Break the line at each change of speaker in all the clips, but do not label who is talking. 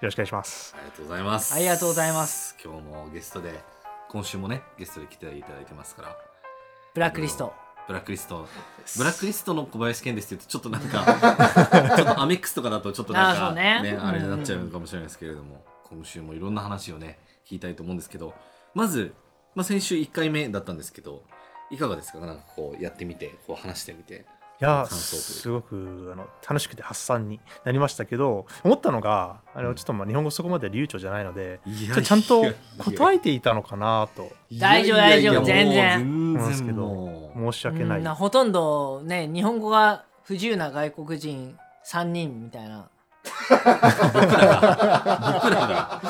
よろしくお願いします。
ありがとうございます。
ありがとうございます。
今日もゲストで、今週もね、ゲストで来ていただいてますから、
ブラックリスト
ブラックリスト、ブラックリストの小林健ですって言うと、ちょっとなんか、ちょっとアメックスとかだとちょっとなんか、
あーそうね
あれになっちゃうのかもしれないですけれども、今週もいろんな話をね、聞きたいと思うんですけど、まず、まあ、先週1回目だったんですけど、いかがですか？なんかこうやってみて、こう話してみて。
いやすごくあの楽しくて発散になりましたけど思ったのがあのちょっとまあ日本語そこまで流暢じゃないので
い
ちょっとちゃんと答えていたのかなと。
大丈夫大丈夫全然。
思うんですけど申し訳ない、
うんなほとんどね日本語が不自由な外国人3人みたいな。
僕らが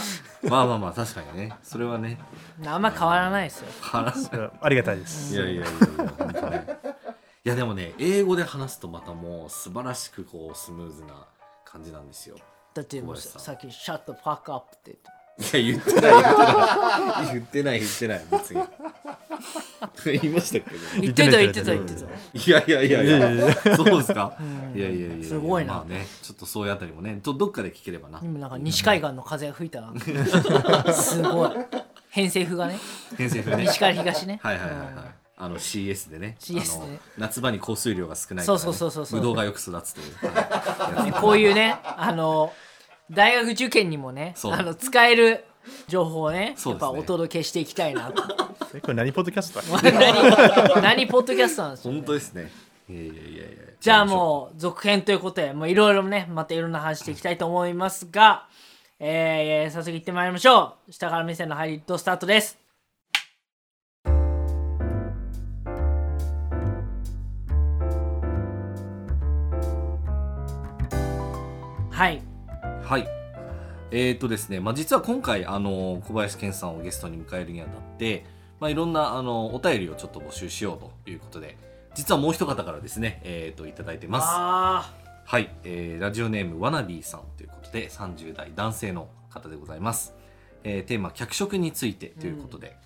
まあまあまあ確かにね。それはね。
あんま変わらないですよ。
話
それはありがたいです。
いやいやいやいや本当ねいやでもね英語で話すとまたもう素晴らしくこうスムーズな感じなんですよ。
だってもう
さ
っき「シャットパックアップ」って
いや言ってない言ってない。言ってない言ってない別に。言いましたっけ？ど
言ってた言ってた
言って
た。
いやいやいやい
いや。いやい
やそうですか？
うん。
いやいやいやいや。
すごいな。
まあねちょっとそういうあたりもね。どどっかで聞ければな。
今なんか西海岸の風が吹いたな。すごい。偏西風がね。
偏西風ね。
西から東ね。
はいはいはいはい。あの CS でね。
CS でね
あの夏場に降水量が少ないから、ね、
そうそうそうそうそう。
ぶどうがよく育つという、は
こういうねあの大学受験にもね
そう。
あの使える情報をね
ね。
やっぱお届けしていきたいなと。
え これ何ポッドキャスト
何何ポッドキャストなんですよ、ね。
本、当ですね。いやいやいや
じゃあもう。続編ということでもういろいろねまたいろんな話していきたいと思いますが、えー、早速行ってまいりましょう。下から目線のハリウッドスタートですはい。
はい。えー、っとですね、まあ、実は今回あの小林健さんをゲストに迎えるにあたって、まあ、いろんなあのお便りをちょっと募集しようということで実はもう一方からですねえー、っといただいてます。
あ
はい、えーラジオネームわなびーさんということで30代男性の方でございます、えーテーマ脚色についてということで、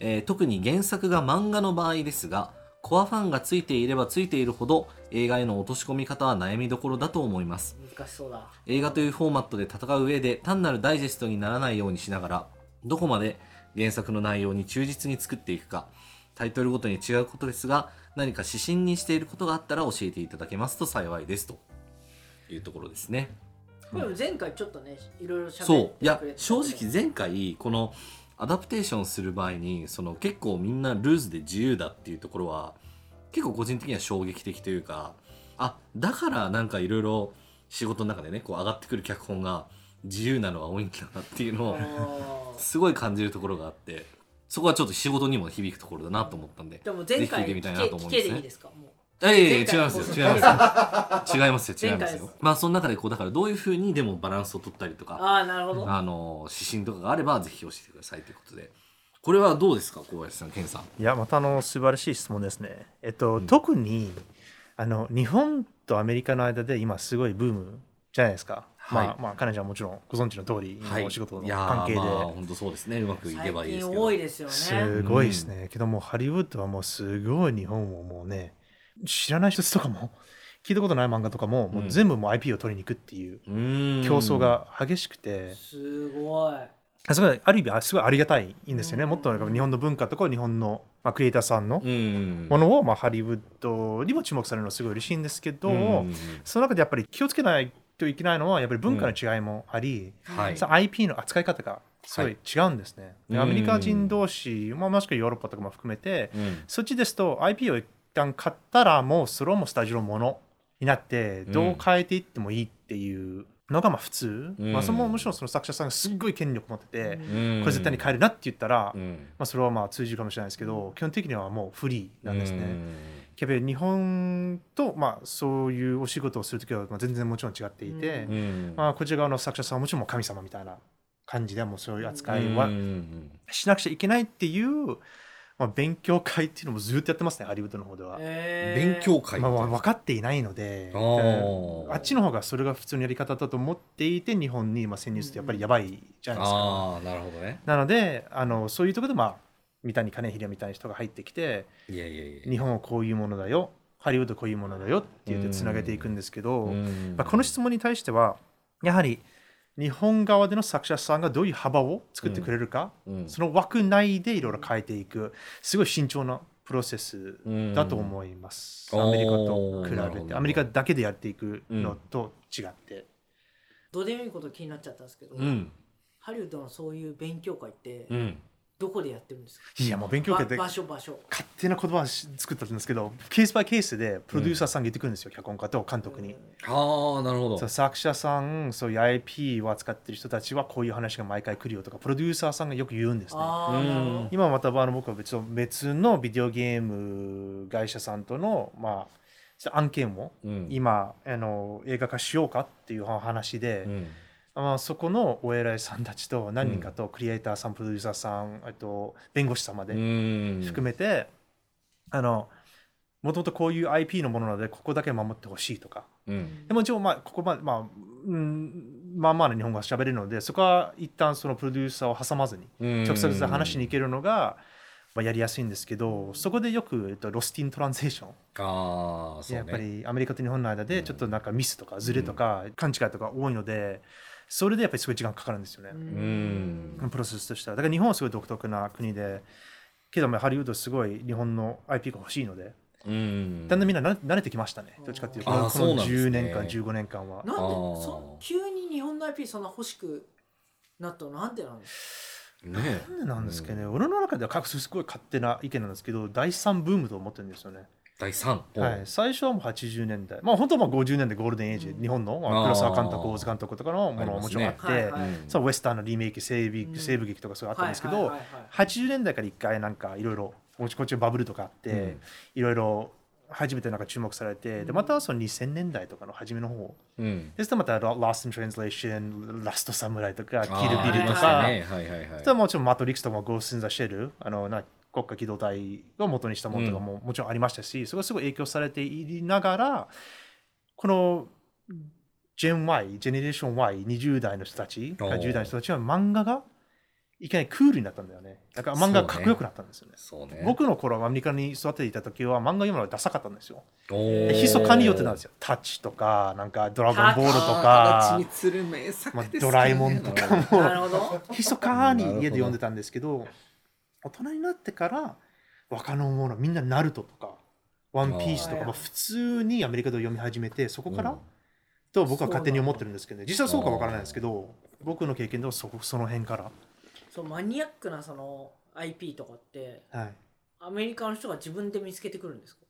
えー特に原作が漫画の場合ですがコアファンがついていればついているほど映画への落とし込み方は悩みどころだと思います。
ー難しそうだ。
映画というフォーマットで戦う上で単なるダイジェストにならないようにしながらどこまで原作の内容に忠実に作っていくかタイトルごとに違うことですが何か指針にしていることがあったら教えていただけますと幸いですと。いうところですね。
これ前回ちょっとねいろいろ喋って
そう。いや正直前回このアダプテーションする場合にその結構みんなルーズで自由だっていうところは結構個人的には衝撃的というかあだからなんかいろいろ仕事の中でねこう上がってくる脚本が自由なのは多いんだなっていうのをすごい感じるところがあってそこはちょっと仕事にも響くところだなと思ったんで
でも前回
ぜひ聞いてみたいなと思うんですね。
聞けでいいですか？もう
いやいやいや
前回
違いますよ。違いますよ。違いますよ。違いますよ。まあその中でこうだからどういうふうにでもバランスを取ったりとか
ああなるほど。
あの指針とかがあればぜひ教えてくださいということで。これはどうですか小林さん健さん。
いやまたあの素晴らしい質問ですね。えっと、特にあの日本とアメリカの間で今すごいブームじゃないですか、
はい。
まあまあ彼女はもちろんご存知の通り、お仕事の
いやー
関係で、
まあ本当そうですね。うまくいけばいいです
最近
けど
多いですよね。
すごいですね、けどもうハリウッドはもうすごい日本をもうね知らない人とかも 聞いたことない漫画とかも,、もう全部もう IP を取りに行くっていう競争が激しくて、
すごい。
あそれある意味あすごいありがたいんですよね、
うん。
もっと日本の文化とか日本の、まあ、クリエイターさんの
うん。
ものを、まあ、ハリウッドにも注目されるのはすごい嬉しいんですけど、
うん
その中でやっぱり気をつけないといけないのはやっぱり文化の違いもあり、
はい。
IP の扱い方がすごい違うんですね。で
うん
アメリカ人同士、まあ、もしくはヨーロッパとかも含めて、
うん。
そっちですと IP を一旦買ったらもうそれはもうスタジオのものになって
うん。
どう変えていってもいいっていうのがまあ普通、
うん。
まあ、そのむしろその作者さんがすっごい権力持ってて、
うん。
これ絶対に変えるなって言ったら、
うん。
まあ、それはまあ通じるかもしれないですけど、基本的にはもうフリーなんですね。やっぱり日本と、まあ、そういうお仕事をするときは、まあ、全然もちろん違っていて、まあ、こちら側の作者さんはもちろんもう神様みたいな感じでもうそういう扱いはしなくちゃいけないっていう、まあ、勉強会っていうのもずっとやってますねハリウッドの方では。
え
勉強会。
まあ、分かっていないので
あ
っちの方がそれが普通のやり方だと思っていて日本にまあ潜入するとやっぱりやばいじゃないですか。
ああなるほどね。
なのであのそういうところでまあ三谷兼平みたいな人が入ってきて
いやいやいや
日本はこういうものだよハリウッドこういうものだよって言ってつなげていくんですけど、
うん。
まあ、この質問に対してはやはり日本側での作者さんがどういう幅を作ってくれるか、
うん。
その枠内でいろいろ変えていくすごい慎重なプロセスだと思います、
うん。
アメリカと比べて。アメリカだけでやっていくのと違って、
どうでもいいこと気になっちゃったんですけど、
うん。
ハリウッドのそういう勉強会って
うん
どこでやってるんですか、
いやもう勉強会で
ば場所場所。
勝手な言葉を作ったんですけどケースバイケースでプロデューサーさんが言ってくるんですよ、脚本家と監督に。
ああなるほど。
そう作者さんそういう IP を扱ってる人たちはこういう話が毎回来るよとかプロデューサーさんがよく言うんですね。今またあの僕は別の別のビデオゲーム会社さんとの、まあ、案件を
うん。
今あの映画化しようかっていう話で、
うん
まあ、そこのお偉いさんたちと何人かとクリエイターさん、プロデューサーさんあと弁護士様で
うん。
含めて、あのもともとこういう IP のものなのでここだけ守ってほしいとか。
うん。
でも一応まあここまでまあ、うん、まあまあな日本語が喋れるのでそこは一旦そのプロデューサーを挟まずに
うん。
直接話しに行けるのが、まあ、やりやすいんですけどそこでよく、えっと、 lost in translation、
ああそうね。
やっぱりアメリカと日本の間でちょっとなんかミスとかズレとか勘違いとか多いのでそれでやっぱりすごい時間かかるんですよね、
うん。
プロセスとしては。だから日本はすごい独特な国でけどまあハリウッドすごい日本の IP が欲しいので
うん。
だんだんみんな慣慣れてきましたね。どっちかっていうと。この
そうなんですね。
10年間15年間は
なんでそ急に日本の IP そんな欲しくなったの？なんでなんです
ね
なんでなんですかね、俺の中では各すごい勝手な意見なんですけど第3ブームと思ってるんですよね、
第三。
はい、最初はもう80年代。まあ本当はまあ50年代ゴールデンエイジ、日本の黒沢監督大津監督とかのものももちろんあって
はいはい
うん
そうウェスタンのリメイク西部,、
うん。
西部劇とかそういうのあったんですけど、
はいはいはい
80年代から一回なんかいろいろこっちこっちバブルとかあって、
うん。
いろいろ初めてなんか注目されて、でまたその2000年代とかの初めの方。
うん。
ですとまた Lost in Translation、ラストサムライとか、キルビルとか、
ね。はいはいはい。
それはもちろんマトリックスとかゴースト・イン・ザ・シェルあのな国家機動隊を元にしたものとかももちろんありましたし、それがすごい影響されていながらこのジェン Y ジェネレーション Y20 代の人たち
おー。
10代の人たちは漫画がいきなりクールになったんだよね。だから漫画がかっこよくなったんですよね。
そうね。
僕の頃はアメリカに育てていた時は漫画読むのがダサかったんですよ。ひそかによってなんですよ。タッチとか、なんかドラゴンボールとか、
形にる名作
まあドラえもんとかも。
なるほど。
密かに家で読んでたんですけど大人になってから若者ものみんなナルトとかワンピースとかまあ普通にアメリカで読み始めてそこから、
うん。
と僕は勝手に思ってるんですけど、ね、実際そうかわからないですけど僕の経験ではそこその辺から、
そうマニアックなその IP とかって
はい、
アメリカの人が自分で見つけてくるんですか、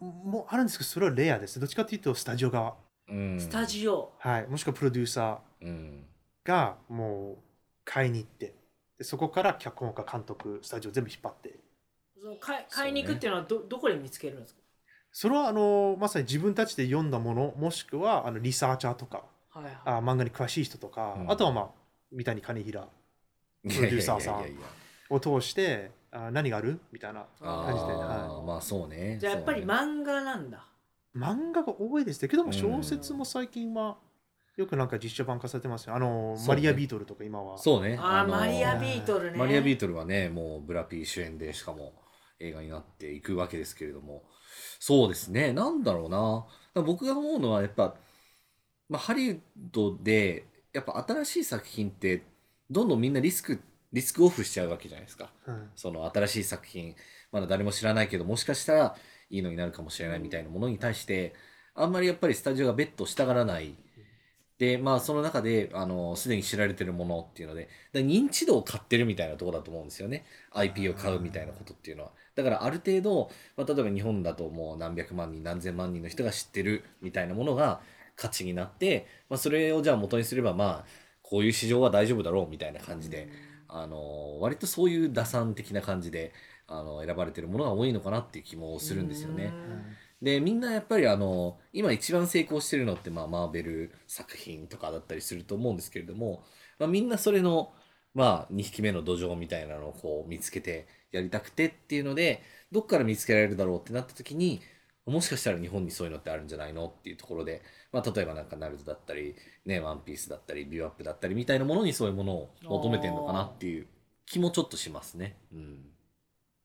もうあるんですけどそれはレアです。どっちかというとスタジオ側、
うん。
スタジオ。
はい、もしくはプロデューサ
うん。
ーがもう買いに行ってでそこから脚本家監督スタジオ全部引っ張って。
その買い買いに行くっていうのはど,、どこで見つけるんですか？
それはあのまさに自分たちで読んだものもしくはあのリサーチャーとか
はいはい。
あ漫画に詳しい人とか、
うん。
あとはまあ三谷兼平
プ
ロデューサーさんを通してあ何がある？みたいな
あ
感じで、
ー
は
まあそうね。
じゃあやっぱり漫画なんだ。
い、漫画が多いですね。けども
うん。
小説も最近はよくなんか実写版化されてますよ。あの、
そうね。
マリア・ビートルとか今は。
そうね。
あー
の
マリア・ビートルね。
マリア・ビートルはねもうブラピー主演でしかも映画になっていくわけですけれども。そうですね。なんだろうな。だから僕が思うのはやっぱ、まあ、ハリウッドでやっぱ新しい作品ってどんどんみんなリスクリスクオフしちゃうわけじゃないですか。
うん。
その新しい作品。まだ誰も知らないけどもしかしたらいいのになるかもしれないみたいなものに対してあんまりやっぱりスタジオがベットしたがらないでまあその中であのすでに知られてるものっていうのでだ認知度を買ってるみたいなところだと思うんですよね。IP を買うみたいなことっていうのは。だからある程度、まあ、例えば日本だともう何百万人何千万人の人が知ってるみたいなものが価値になって、まあ、それをじゃあ元にすればまあこういう市場は大丈夫だろうみたいな感じであの割とそういう打算的な感じであの選ばれてるものが多いのかなっていう気もするんですよね。でみんなやっぱりあの今一番成功してるのって、まあ、マーベル作品とかだったりすると思うんですけれども、まあ、みんなそれの、まあ、2匹目の土壌みたいなのをこう見つけてやりたくてっていうのでどっから見つけられるだろうってなった時にもしかしたら日本にそういうのってあるんじゃないのっていうところで、まあ、例えばなんかナルトだったり、ね、ワンピースだったりビューアップだったりみたいなものにそういうものを求めてるのかなっていう気もちょっとしますね。うん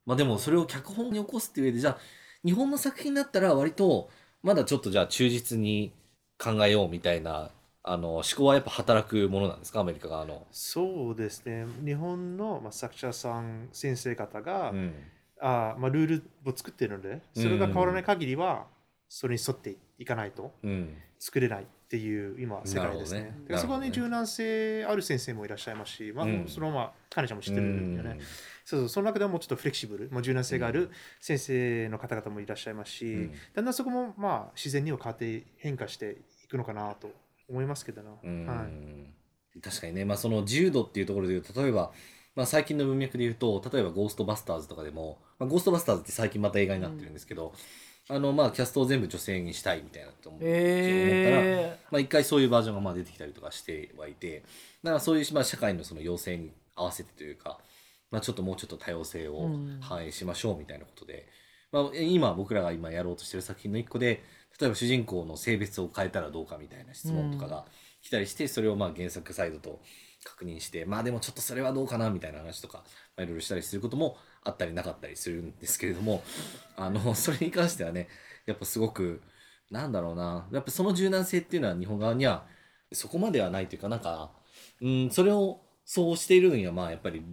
まあ、でもそれを脚本に起こすっていう上でじゃあ日本の作品だったら割とまだちょっとじゃあ忠実に考えようみたいなあの思考はやっぱ働くものなんですか？アメリカ側の。
そうですね。日本の、まあ、作者さん、先生方が、
うん。
あまあ、ルールを作っているので、それが変わらない限りは、それに沿っていかないと
うん。
作れない。っていう今、世界ですね。
ね。
でそこ
なるほどね。
に柔軟性ある先生もいらっしゃいますし、まあ
うん。
そのまま、彼女も知ってるんだよね。そうそうその中でもちょっとフレキシブル、もう柔軟性がある先生の方々もいらっしゃいますし、
うん。
だんだんそこもまあ自然には変わって変化していくのかなと思いますけどな。
うん。
はい。
確かにね、まあ、その自由度っていうところで言うと例えば、まあ、最近の文脈で言うと例えば「ゴーストバスターズ」とかでも、まあ、ゴーストバスターズって最近また映画になってるんですけど、あのまあキャストを全部女性にしたいみたいなと思思ったら、
え
まあ、一回そういうバージョンがまあ出てきたりとかしてはいてだからそういう、まあ、社会のその要請に合わせてというか、まあ、ちょっともうちょっと多様性を
うん。
反映しましょうみたいなことで、まあ、今僕らが今やろうとしてる作品の一個で例えば主人公の性別を変えたらどうかみたいな質問とかが来たりして、それをまあ原作サイドと確認してまあでもちょっとそれはどうかなみたいな話とか、まあ、いろいろしたりすることもあったりなかったりするんですけれどもあの それに関してはねやっぱすごくなんだろうなやっぱその柔軟性っていうのは日本側にはそこまではないというかなんか、うん、それをそうしているのにはまあやっぱり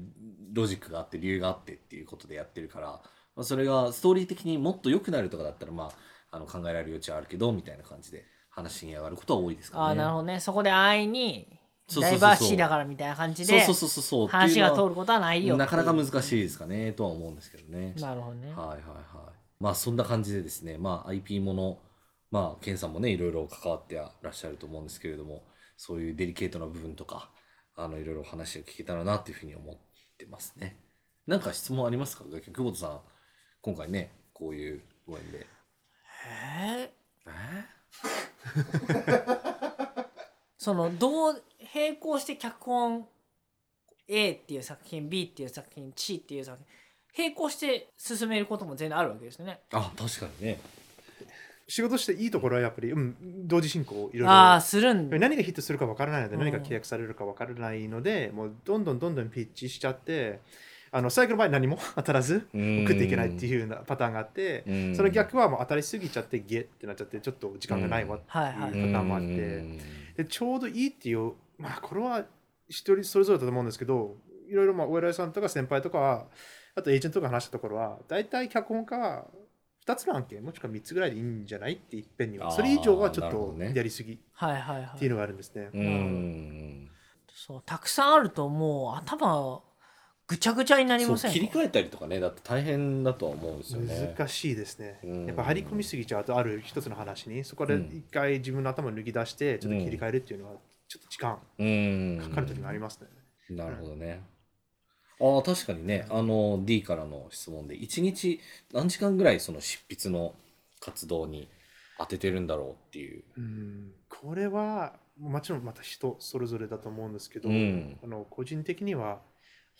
ロジックがあって理由があってっていうことでやってるから、まあ、それがストーリー的にもっと良くなるとかだったらまああの考えられる余地はあるけどみたいな感じで話に上がることは多いですか
ああ。なるほどねそこで安易にダイバーシティだからみたいな感じで
そうそうそうそう
話が通ることはないよ
なかなか難しいですかねとは思うんですけどね。
なるほどね
はいはいはい。まあそんな感じでですね、まあ IP もの、まあケンさんもね、いろいろ関わってらっしゃると思うんですけれども、そういうデリケートな部分とか、あのいろいろ話が聞けたらなっていうふうに思ってますね。なんか質問ありますか？久保田さん、今回ね、こういうご縁で。
え
え
そのどう並行して脚本 A っていう作品 B っていう作品 C っていう作品並行して進めることも全然あるわけですよね。
あ、確かにね。
仕事していいところはやっぱり、うん、同時進行いろいろ
ああするんだ。
何がヒットするか分からないので、
うん
何が契約されるか分からないので、もうどんどんどんどんピッチしちゃって、あの最後の場合何も 当たらず
うん
送っていけないっていうようなパターンがあって、
うん
その逆はもう当たりすぎちゃってゲってなっちゃってちょっと時間がないわって
はい
うパターンもあって、
うん
でちょうどいいっていう、まあこれは一人それぞれだと思うんですけど、いろいろまあお偉いさんとか先輩とかは、あとエージェントとか話したところは、大体脚本家は2つの案件、もしくは3つぐらいでいいんじゃないっていっぺんには。それ以上はちょっとやりすぎっ
はいはいはい。
ていうのがあるんですね。
うん。
そうたくさんあるともう頭ぐちゃぐちゃになりません
切り替えたりとかねだって大変だとは思うんですよね。
難しいですね
うん。
やっぱ張り込みすぎちゃうと、ある一つの話に、そこで一回自分の頭を抜き出して、ちょっと切り替えるっていうのは、ちょっと時間
うん
かかる時もありますね。
なるほどね。ああ確かにねあの D からの質問で1日何時間ぐらいその執筆の活動に当ててるんだろうっていう。
うんこれはもちろんまた人それぞれだと思うんですけど、
うん
あの個人的には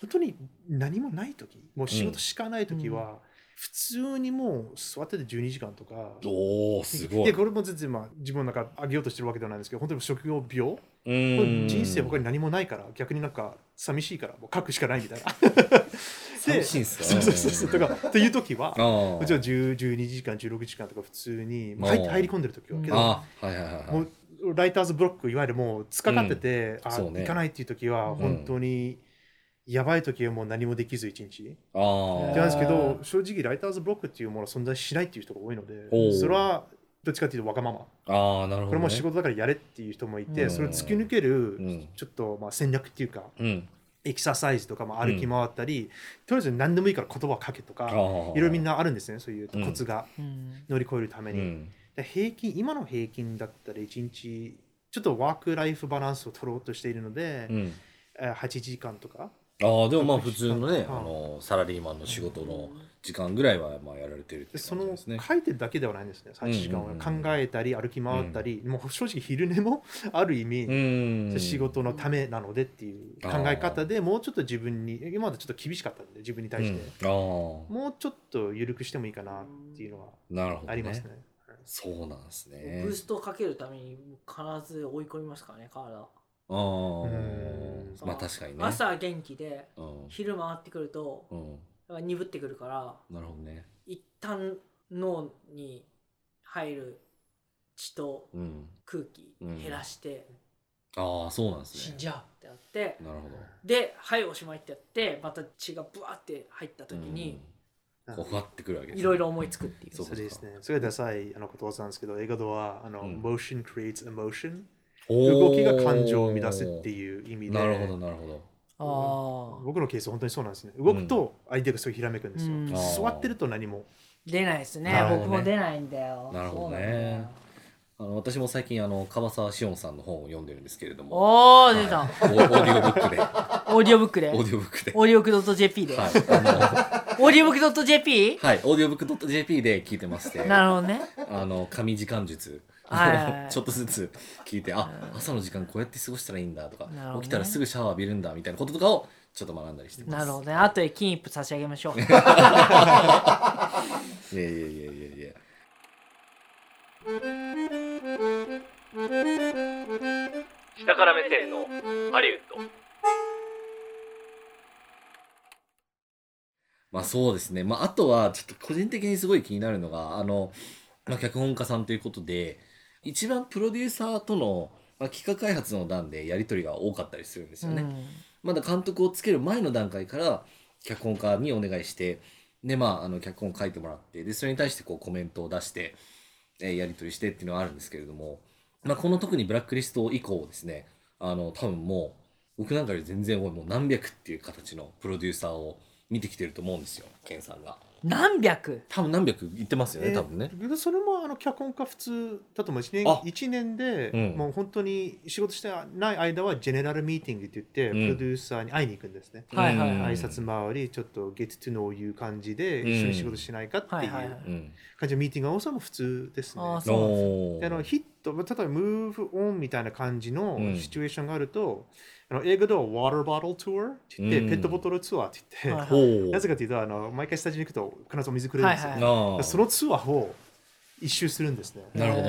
本当に何もない時もう仕事しかない時は、普通にもう座ってて12時間とか。
おおすごい。
でこれも全然まあ自分の中上げようとしてるわけではないんですけど本当に職業病
うん
人生他に何もないから逆になんか寂しいからもう書くしかないみたいな。
寂しいんすか？
そうそうそうそう。だからっていう時はもちろん10 12時間16時間とか普通にまあ入入り込んでる時はけど
いはいはいはい。
もうライターズブロックいわゆるもう突っかかってて、あ
そうね
行かないっていう時は本当にやばい時はもう何もできず一日。
ああ
なんですけど正直ライターズブロックっていうものは存在しないっていう人が多いのでそれはどっちかっていうとわがまま。
ああなるほど、ね。
これも仕事だからやれっていう人もいて、
うん
それを突き抜ける
うん
ちょっとまあ戦略っていうか、
うん。
エクササイズとかも歩き回ったり、とりあえず何でもいいから言葉をかけとか、
あ
いろいろみん
な。
なあるんですね、そういうコツが
うん
乗り越えるために。平均、今の平均だったら1日、ちょっとワークライフバランスを取ろうとしているので、
うん。
えー8時間とか
ああでもまあ普通のね、
うん
あのサラリーマンの仕事の時間ぐらいはまあやられてるって
でその
感じですね。
書いてるだけではないんですね。8時間は
うん。うんうん
考えたり歩き回ったり、もう正直昼寝もある意味、
うん
仕事のためなのでっていう考え方でもうちょっと自分に今までちょっと厳しかったんで自分に対して、
うん、あ
もうちょっと緩くしてもいいかなっていうのは
あなるほど、ね、
ありますね。
そうなんですね。
ブーストをかけるために必ず追い込みますからね体
ああ
うん。
まあ確かにね。
朝元気で
うん、
昼回ってくると鈍ってくるから
なるほどね。
一旦脳に入る血と
うん。
空気減らして
ああそうなんですね。
死んじゃうってなって
なるほど。
ではいおしまいってやってまた血がブワーって入った時に
うん、こうふわってくるわけです
いろいろ思いつくっていう。
そう
ですね。それがダサいあのことわざなんですけど、英語ではあの、
うん。
motion creates emotion。
動
動きが感情を生み出すっていう意味で、
なるほどなるほど。
ああ
僕のケースは本当にそうなんですね。動くと相手がすごいひらめくんですよ。
うん。
座ってると何も。
出ないですね。
ね
僕も出ないんだよ。
なるほどね。あの私も最近あの樺沢志音さんの本を読んでるんですけれども。
おお出た、
はい。オ ーオーディオブックで。
オーディオブックで。
オーディオブックで。
オーディオブック .jp で、
はい。あ
オーディオブック .jp?
のはい。オーディオブック .jp で聞いてまして。
なるほどね。
あの神時間術ちょっとずつ聞いてあ朝の時間こうやって過ごしたらいいんだとか、
ね。
起きたらすぐシャワー浴びるんだみたいなこととかをちょっと学んだりしてます。
なるほどね後で金一封差し上げましょう
いやいやいやいやいや。い や
下から目線のハリウッド。
まあそうですね。まああとはちょっと個人的にすごい気になるのが、あの、まあ脚本家さんということで、一番プロデューサーとの、まあ、企画開発の段でやり取りが多かったりするんですよね。まだ監督をつける前の段階から脚本家にお願いして、でまああの脚本を書いてもらって、でそれに対してこうコメントを出して、えーやり取りしてっていうのがあるんですけれども、まあこの特にブラックリスト以降ですね、あの多分もう僕なんかより全然多いもう何百っていう形のプロデューサーを見てきてると思うんですよ、ケンさんが。
何百。
多分何百言ってますよね、多分ね。
えーそれもあの脚本家普通だと思う1年
あ。
一年で、
うん。
もう本当に仕事してない間はジェネラルミーティングって言って、
うん。
プロデューサーに会いに行くんですね。
うん。
はい
挨拶回り、ちょっと get to know you 感じで
うん
一緒に仕事しないかっていう。感じのミーティングが多さも普通ですね。
あーそうで
あのヒット、まあ例えば move on みたいな感じの
うん。
シチュエーションがあると、あの英語では water bottle tour って言って、
うん
ペットボトルツアーって言って。なぜかというとあの、毎回スタジオに行くと必ずお水くれるんですよ。
はい
ああ
そのツアーを一周するんですね。
なるほど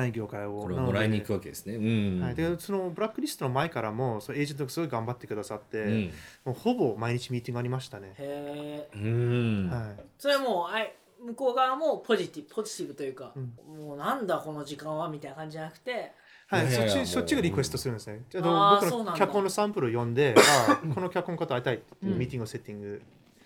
はい、業界を。
これをもらいに行く
わ
わけですね。うん。
はい、でそのブラックリストの前からもそのエージェントがすごい頑張ってくださって、
うん。
もうほぼ毎日ミーティングありましたね。
へえ
うん。
はい、
それはもうあい向こう側もポジティブポジティブというか、
うん
もうなんだこの時間はみたいな感じじゃなくて
はい、
いやいやもう
そっちそっちがリクエストするんですね。じゃ
あ
僕の脚本のサンプルを読んで、あーこの脚本家と会いたいっていう
うん
ミーティングをセッティング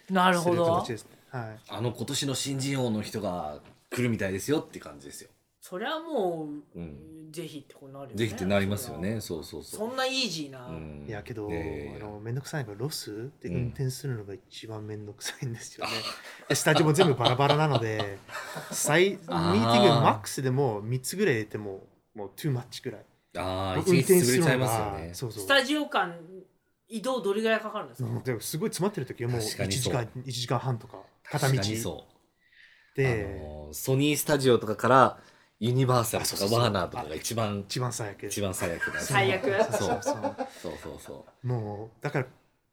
なる
する
ほど
形ですね。はい
あの今年の新人王の人が来るみたいですよって感じですよ。
そりゃもう、
うん
ぜひってなるよね
ぜひってなりますよね。そうそうそう。
そんなイージーな、
うん
いやけど、あのめんどくさいのがロスで
うん
運転するのが一番めんどくさいんですよね。スタジオも全部バラバラなので、最ミーティングマックスでも3つぐらい入れてももう too much ぐらい。
ああ、一
運
日潰れちゃい
転するの
ますよね。
がそうそう
スタジオ間移動どれぐらいかかるんですか、
うんでもすごい詰まってる時はもう1
確かにそう
時間1時間半とか片道
確かにそう。あ
で
のソニースタジオとかからユニバーサルとかワーナーとかが一番
一番最悪
一番最悪だ。
最悪
そう
そう
そう
そうそう。
もうだから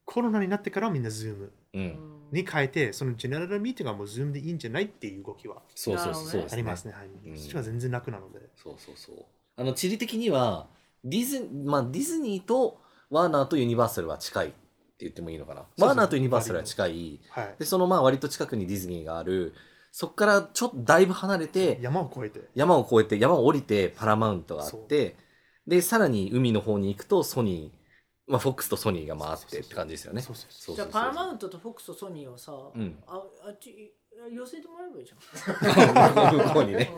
コロナになってからみんな Zoom
うん。
に変えてそのジェネラルミーティングはもう Zoom でいいんじゃないっていう動きは
そうそうそうそう
ありますね。はい
うん
そっちは全然楽なので
そうそうそう。あの地理的にはディズまあディズニーとワーナーとユニバーサルは近いって言ってもいいのかな。ワーナーとユニバーサルは近い。
はい
でそのまあ割と近くにディズニーがある。そこからちょっとだいぶ離れて
山を越えて
山を越えて山を降りてパラマウントがあってでさらに海の方に行くとソニー、まあ、フォックスとソニーが回ってって感じですよね。
じゃあパラマウントとフォックスとソニーをさ、
うん。
ああっち寄せてもらえばいいじゃん。
向こうにね。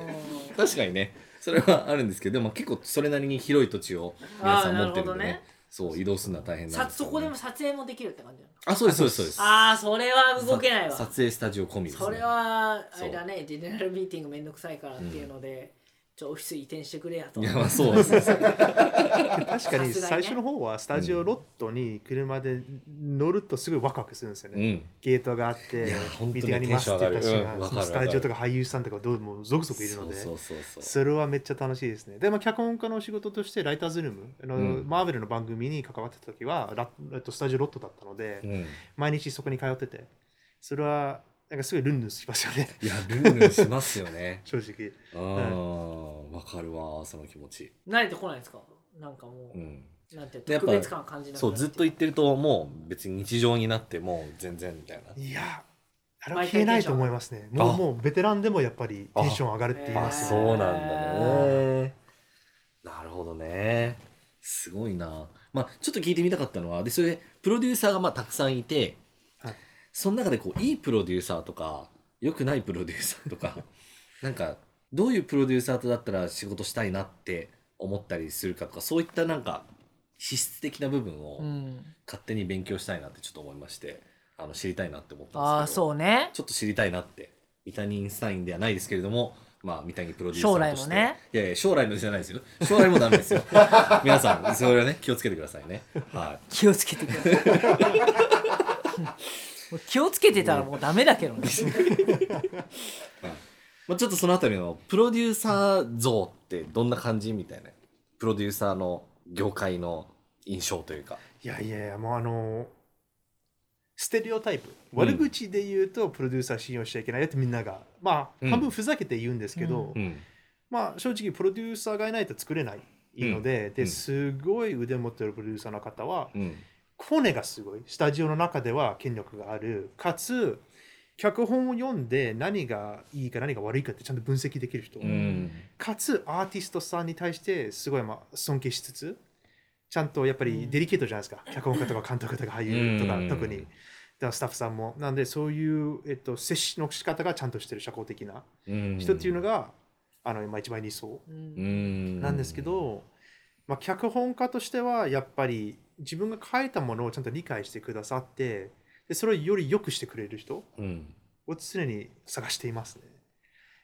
うん。
確かにね。それはあるんですけど、まあ、結構それなりに広い土地を皆さん持ってるんでね。
あーなるほどね。
そう移動するのは大変なん
さ
ですよ、ね、
そこでも撮影もできるって感じなの？
あそうですそうですそうです。
ああそれは動けないわ。
さ撮影スタジオ込みですね。
それはあれだね。ジェネラルミーティングめんどくさいからっていうので、ちょオフィス移転してくれやと。
いやまあそう。ですね
確かに最初の方はスタジオロットに車で乗るとすごいワクワクするんですよね。
うん。
ゲートがあって
いや本当に
見てやりますって言った人
テンション上がる。うん
スタジオとか俳優さんとかどうも続々いるので。
そ
れはめっちゃ楽しいですね。で、まあ、脚本家の仕事としてライターズルームあの、
うん。
マーベルの番組に関わってた時はラえっとスタジオロットだったので、
うん。
毎日そこに通ってて。それはなんかすごいルンルンしますよね。
いやルールしますよね。
正直。
うんわかるわその気持ち。
慣れてこないですか？なんかもう、
うん。
なんて特別感感じなくな
そうずっと言ってるともう別に日常になってもう全然みたいな。い
やあれは消えないと思いますね。も
あ
うもうベテランでもやっぱりテンション上がるって言い
あ
あ
ますよ
そうなんだね。なるほどね。すごいな。まあちょっと聞いてみたかったのはでそれでプロデューサーがまあたくさんいて、
はい
その中でこういいプロデューサーとか良くないプロデューサーとか なんかどういうプロデューサーとだったら仕事したいなって思ったりするかとかそういったなんか資質的な部分を
うん、
勝手に勉強したいなってちょっと思いましてあの知りたいなって思ったんですけど
ああそうね。
ちょっと知りたいなって三谷インスタインではないですけれどもまあ三谷プロデューサ
将
ーとして。
来のね。
いやいや将来のじゃないですよ。将来もダメですよ。皆さんそれはね気をつけてくださいね。は
気をつけてください 気をつけてたらもうダメだけどね。
い、まあ、ちょっとそのあたりのプロデューサー像ってどんな感じみたいな。プロデューサーの業界の印象というか。
いやいやいや、もうあのステレオタイプ。
うん
悪口で言うと、プロデューサー信用しちゃいけない。よってみんなが、まあ、
うん
半分ふざけて言うんですけど、
うん。
まあ、正直、プロデューサーがいないと作れないので、
うん。
ですごい腕持ってるプロデューサーの方は、
うん
コネがすごい。スタジオの中では権力がある。かつ、脚本を読んで何がいいか何が悪いかってちゃんと分析できる人。
うん。
かつアーティストさんに対してすごいまあ尊敬しつつちゃんとやっぱりデリケートじゃないですか、脚本家とか監督とか俳優とか、
うん。
特に。だからスタッフさんも。なんでそういう、えっと、接しの仕方がちゃんとしてる社交的な
うん。
人っていうのが、あのまあ、一番理想
うん。
うん。
なんですけど、まあ、脚本家としてはやっぱり自分が書いたものをちゃんと理解してくださってでそれをより良くしてくれる人
うん。
を常に探していますね。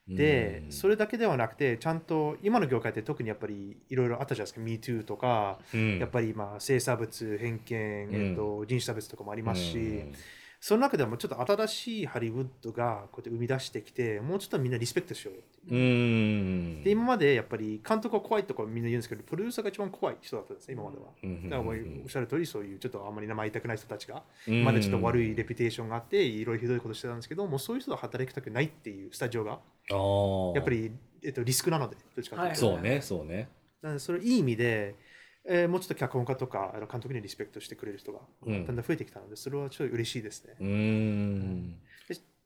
で、それだけではなくて、ちゃんと今の業界って特にやっぱりいろいろあったじゃないですか、MeToo とか、
うん。
やっぱりまあ性差別、偏見、えっと、人種差別とかもありますし、
うん
その中でもちょっと新しいハリウッドがこうやって生み出してきて、もうちょっとみんなリスペクトしようよっていう。
うん。
で今までやっぱり監督は怖いとかみんな言うんですけど、プロデューサーが一番怖い人だったんですね、今までは。
うん
だからおっしゃる通り、そういうちょっとあんまり名前言いたくない人たちが、
うん
まだちょっと悪いレピュテーションがあって、いろいろひどいことしてたんですけど、もうそういう人と働きたくないっていうスタジオが、やっぱり、えっと、リスクなので、どっちかというと。
はい。
そうねそうね。
なので、それいい意味で、えーもうちょっと脚本家とかあの監督にリスペクトしてくれる人が
うん。
だんだん増えてきたので、それはちょっと嬉しいですね。
うーん。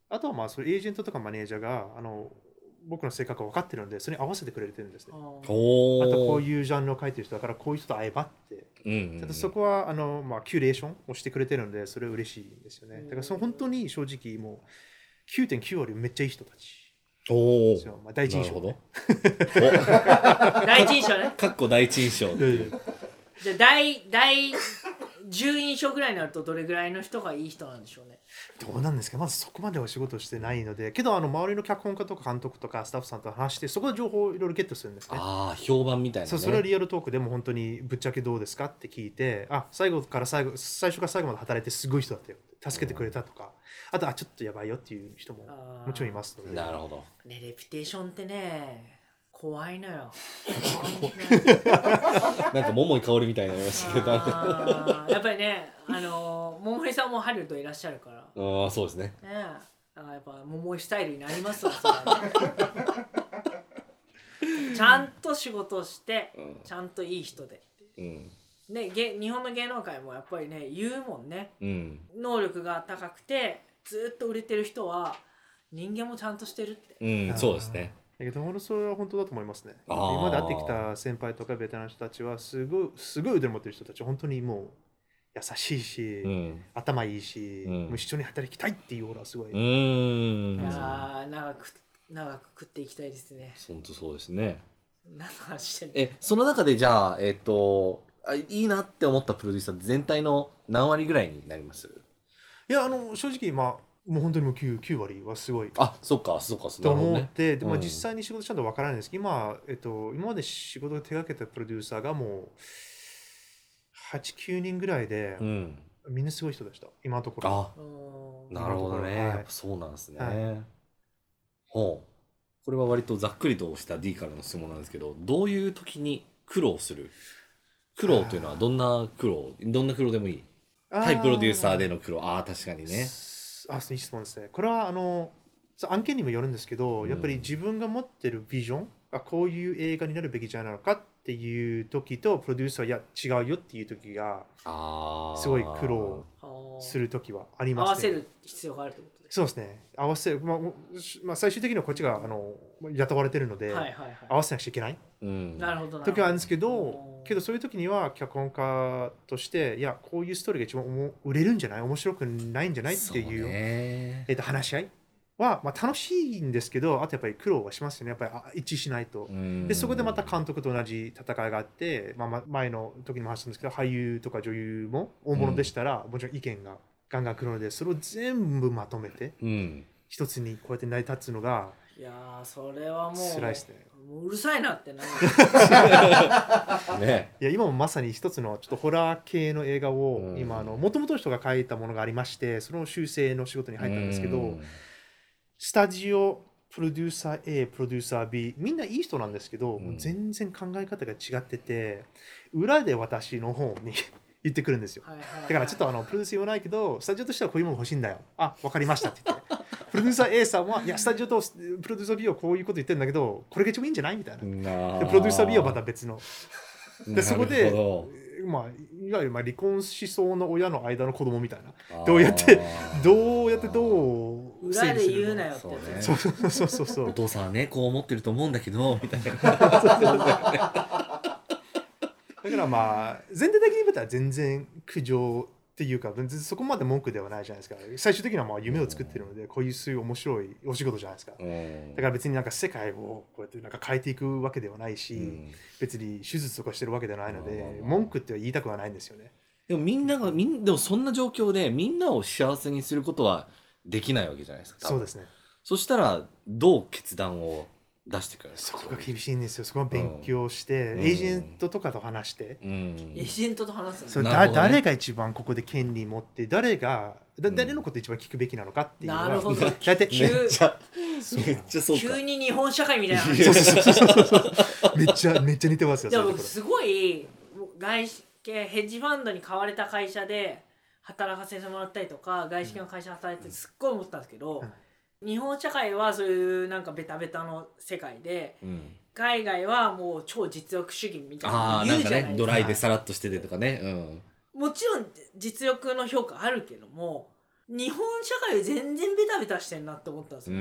あとはまあ、それエージェントとかマネージャーがあの僕の性格が分かってるので、それに合わせてくれてるんですね。
あー。
お
あとこう
う、
いうジャンルを書いてる人だから、こういう人と会えばって、
うん
ちゃんとそこはあの、まあ、キュレーションをしてくれてるので、それは嬉しいんですよね。だからその本当に正直、もう9.9割めっちゃいい人たち。
おお。
まあ、第一印象、
なるほど。
ね。
第一印象ね。
かっこ第一印象
じゃあ第第10印象ぐらいになるとどれぐらいの人がいい人なんでしょうね。
どうなんですか？まずそこまでお仕事してないので、けどあの周りの脚本家とか監督とかスタッフさんと話して、そこで情報をいろいろゲットするんですね。
ああ評判みたいなね。
そうそれはリアルトークでも本当にぶっちゃけどうですか？って聞いて、あ最後から最後、最初から最後まで働いてすごい人だったよ。助けてくれたとか、あと、あ、ちょっとやばいよっていう人ももちろんいますので。
なるほど。
ねレピュテーションってね怖いのよ。
なんか桃井かおりみたいになりましたけど。
やっぱりねあのー桃井さんもハリウッドいらっしゃるから。ね
あそうですね。
だからやっぱ桃井スタイルになりますわそれは。ね ちゃんと仕事をして
うん。
ちゃんといい人で。
うん。
ねげ日本の芸能界もやっぱりね言うもんね。
うん。
能力が高くてずっと売れてる人は人間もちゃんとしてるって。
うんそうですね
だけど、俺それは本当だと思いますね。
あー。
今まで会ってきた先輩とかベテランの人たちは、すごい、すごい腕持ってる人たち、本当にもう優しいし、
うん。
頭いいし、
うん。
もう一緒に働きたいっていうオーラはすごい。
うーん。
いやー長く長く食っていきたいですね。
本当そうですね。
何の話してんの？
えその中でじゃあえっ、とあいいなって思ったプロデューサー全体の何割ぐらいになります？
いや、あの、正直、まあ、もう本当にもう 9, 9割はすごい。
あそっかそっかそ
と
なるほどね。
思って、でまあ、
うん。
実際に仕事ちゃんとわからないんですけど、今、えっと、今まで仕事を手掛けたプロデューサーがもう8、9人ぐらいで、
うん。
みんなすごい人でした、今のところ。
あ
うん
なるほどね、
はい。
やっぱそうなんですね、
はい。
ほう。これは割とざっくりとした D からの質問なんですけどどういう時に苦労する？苦労というのはどんな苦労？どんな苦労でもいい？対プロデューサーでの苦労。ああ確かにね
あ、質問ですね。これはあの案件にもよるんですけど、
うん。
やっぱり自分が持ってるビジョンがこういう映画になるべきじゃないのかっていう時と、プロデューサーいや違うよっていう時が
ああ
すごい苦労する時はあり
合
ますね。
わせる必要があるってことです
そうですね。合わせる、まあ、もまあ、最終的にはこっちがあの雇われてるので、
はいはいは
合わせなくちゃいけない
うん。
いなるほどな
時はあるんですけ
う
ど
ん、
けどそういう時には脚本家として、いや、こういうストーリーが一番おも売れるんじゃない？面白くないんじゃない？っていう
ね。
えっと話し合いは、まあ、楽しいんですけど、あとやっぱり苦労はしますよね。やっぱりあ一致しないと。
うん。
でそこでまた監督と同じ戦いがあって、まあ、ま前の時にも話したんですけど俳優とか女優も大物でしたら、もちろん意見がガンガン来るのでそれを全部まとめて
うん。
一つにこうやって成り立つのが
いやーそれはもう
辛いですね。
もううるさいなってなる
ね。
いや今もまさに一つのちょっとホラー系の映画を
うん。
今あの元々の人が書いたものがありましてその修正の仕事に入ったんですけど、
うん。
スタジオプロデューサー A プロデューサー B みんないい人なんですけど、
うん。
全然考え方が違ってて裏で私の方に 言ってくるんですよ。
はいはいはい。
だからちょっとあのプロデュース言わないけどスタジオとしてはこういうもの欲しいんだよ。あわかりましたって言ってプロデューサー A さんはいやスタジオとプロデューサー B はこういうこと言ってるんだけどこれが一番いいんじゃないみたいな。プロデューサー B はまた別の。でそこ
な
でまあいわゆるまあ離婚しそうな親の間の子供みたいな。
ど
どうやってどうやってどう
裏で言うなよって
そう
そうそうそうそう。
お父さんはねこう思ってると思うんだけどみたいな。
だからまあ全体的に見たら全然苦情っていうか全然そこまで文句ではないじゃないですか。最終的にはまあ夢を作ってるのでこういうそういう面白いお仕事じゃないですか。
うん。
だから別になんか世界をこうやってなんか変えていくわけではないし、
うん。
別に手術とかしてるわけではないので
まあ
文句っては言いたくはないんですよね。
でもみんながみんでもそんな状況でみんなを幸せにすることはできないわけじゃないですか
そうですね。
そしたらどう決断を出してくる。んですか
そこが厳しいんですよ。そこは勉強して、
うん。
エージェントとかと話して、
うん。
エージェントと話すの？
それ
ね。
誰が一番ここで権利持って誰がだ
うん。
誰のこと一番聞くべきなのかっていうのは
なるほど。
大体
急
めっちゃ
急に日本社会みたいな。話
そうそうそうそう。そうめっちゃめっちゃ似てますよ
でもすごい外資系ヘッジファンドに買われた会社で働かせてもらったりとか外資系の会社で働いててすっごい思ったんですけど、日本社会はそういうなんかベタベタの世界で
うん。
海外はもう超実力主義みたいな
ああなんか
の言うじゃないですか。
ねドライでさらっとしててとかね。うん。
もちろん実力の評価あるけども日本社会は全然ベタベタしてんなって思ったんです
う
よ、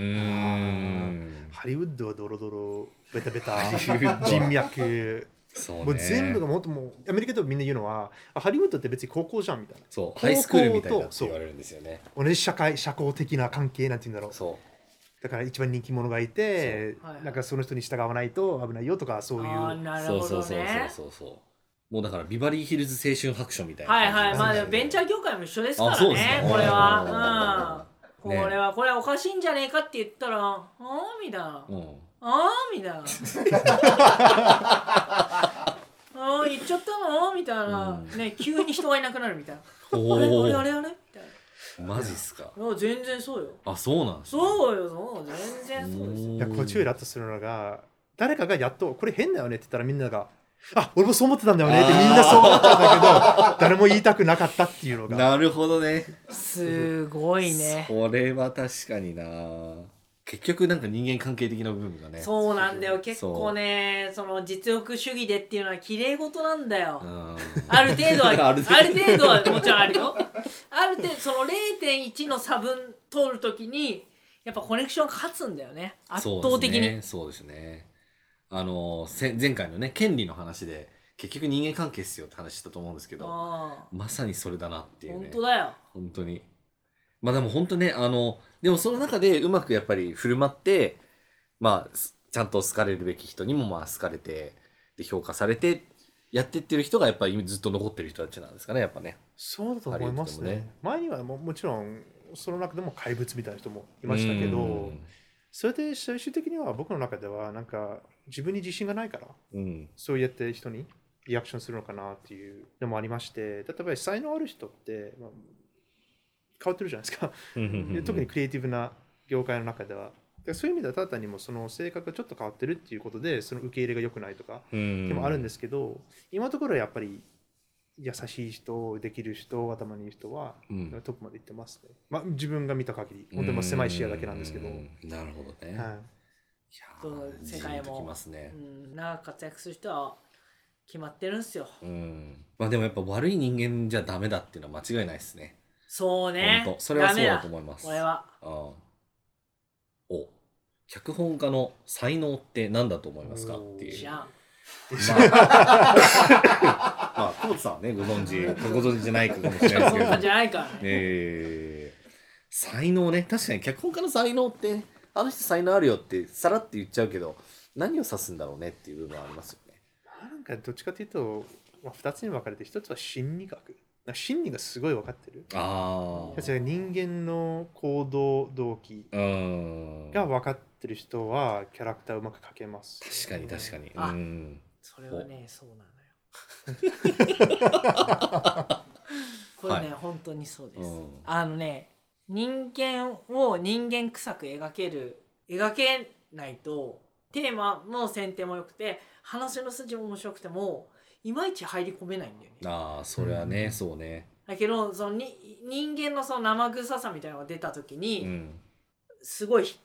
ハリウッドはドロドロベタベタ。人脈
そうね。
もう全部がもっともうアメリカでもみんな言うのはあハリウッドって別に高校じゃんみたいな。
そうハイスクールみたいだって
そう。
言われるんですよね。
同じ社会社交的な関係なんて言うんだろう。
そ
だから一番人気者がいてなんかその人に従わないと危ないよとかそういう。
ああな
う
るほど
そうそうそう
ね
そうそうそう。もうだからビバリーヒルズ青春白書みたいな。
はいはい。まあベンチャー業界も一緒ですから
あそうですか
ね。これは。うん
ね
これはこれはおかしいんじゃねえかって言ったらああみたいな
うん
ああみたいな。ああ言っちゃったの？みたいな、
うん。
ね急に人がいなくなるみたいな。
お
あれあれ
お
あれあれ？みたい
マジっすか？
ないや全然そうよ。
あそうなんですね。
そうよそう。全然そうですよ。
いやこっちをイラッとするのが誰かがやっとこれ変だよねって言ったらみんなが あ俺もそう思ってたんだよね。ってみんなそう思ったんだけど誰も言いたくなかったっていうのが。
なるほどね。
すごいね。
これは確かにな結局なんか人間関係的な部分がね
そうなんだよ。結構ねその実力主義でっていうのは綺麗事なんだよ、
うん。
ある程度は
あ
ある
る程度
はもちろんあるよ。ある程度その0.1の差分通るときにやっぱコネクション勝つんだよね。圧倒的に、
そうですね。そうですね。あのせ前回のね権利の話で結局人間関係っすよって話したと思うんですけど
あ
まさにそれだなってい
あ
うね。
本当だよ。
本当に。まあでも本当ねあのでもその中でうまくやっぱり振る舞ってまあすちゃんと好かれるべき人にもまあ好かれてで評価されてやってってる人がやっぱりずっと残ってる人たちなんですかねやっぱね。
そうだと思いますね。
ね。
前にはももちろんその中でも怪物みたいな人もいましたけど、
うん。
それで最終的には僕の中ではなんか自分に自信がないから
うん。
そうやって人にリアクションするのかなっていうのもありまして例えば才能ある人って、まあ、変わってるじゃないですか。で特にクリエイティブな業界の中では。でそういう意味ではただ単にもその性格がちょっと変わってるっていうことでその受け入れが良くないとか
うん
でもあるんですけど、今のところはやっぱり優しい人できる人頭にいい人は、
うん。
トップまで行ってますね、まあ、自分が見た限り。本当にまあ狭い視野だけなんですけど、
うん。なるほどね、
はい。
世界も
ね。
うん、長く活躍する人は決まってるんすよ。
うん。まあでもやっぱ悪い人間じゃダメだっていうのは間違いないですね
そうね。
本当。それはそうだと思います。
俺は。
ああ。お。脚本家の才能って何だと思いますか？っていう。
知らん
まあ、まあ、久保田さんはね、ご存知、ご存知じゃないかもしれないですけれど
じ。ゃないからね。
えー、才能ね、確かに脚本家の才能って、あの人才能あるよって、さらって言っちゃうけど、何を指すんだろうねっていう部分はありますよね。
なんかどっちかというと、まあ、2つに分かれて1つは心理学なんか心理がすごい分かってる
ああ。
人間の行動動機
うーん。
が分かってる人はキャラクターうまく描けます
確かに確かに。
あ
うん。
それはねそうなのよ これね、
は
本当にそうです、
うん
あのね人間を人間臭く描ける描けないとテーマの選定も良くて話の筋も面白くてもいまいち入り込めないんだよね
ああ、それはね、
うん
そうね。
だけどそのに人間のその生臭さみたいなのが出た時
う
に、
ん。
すごいひ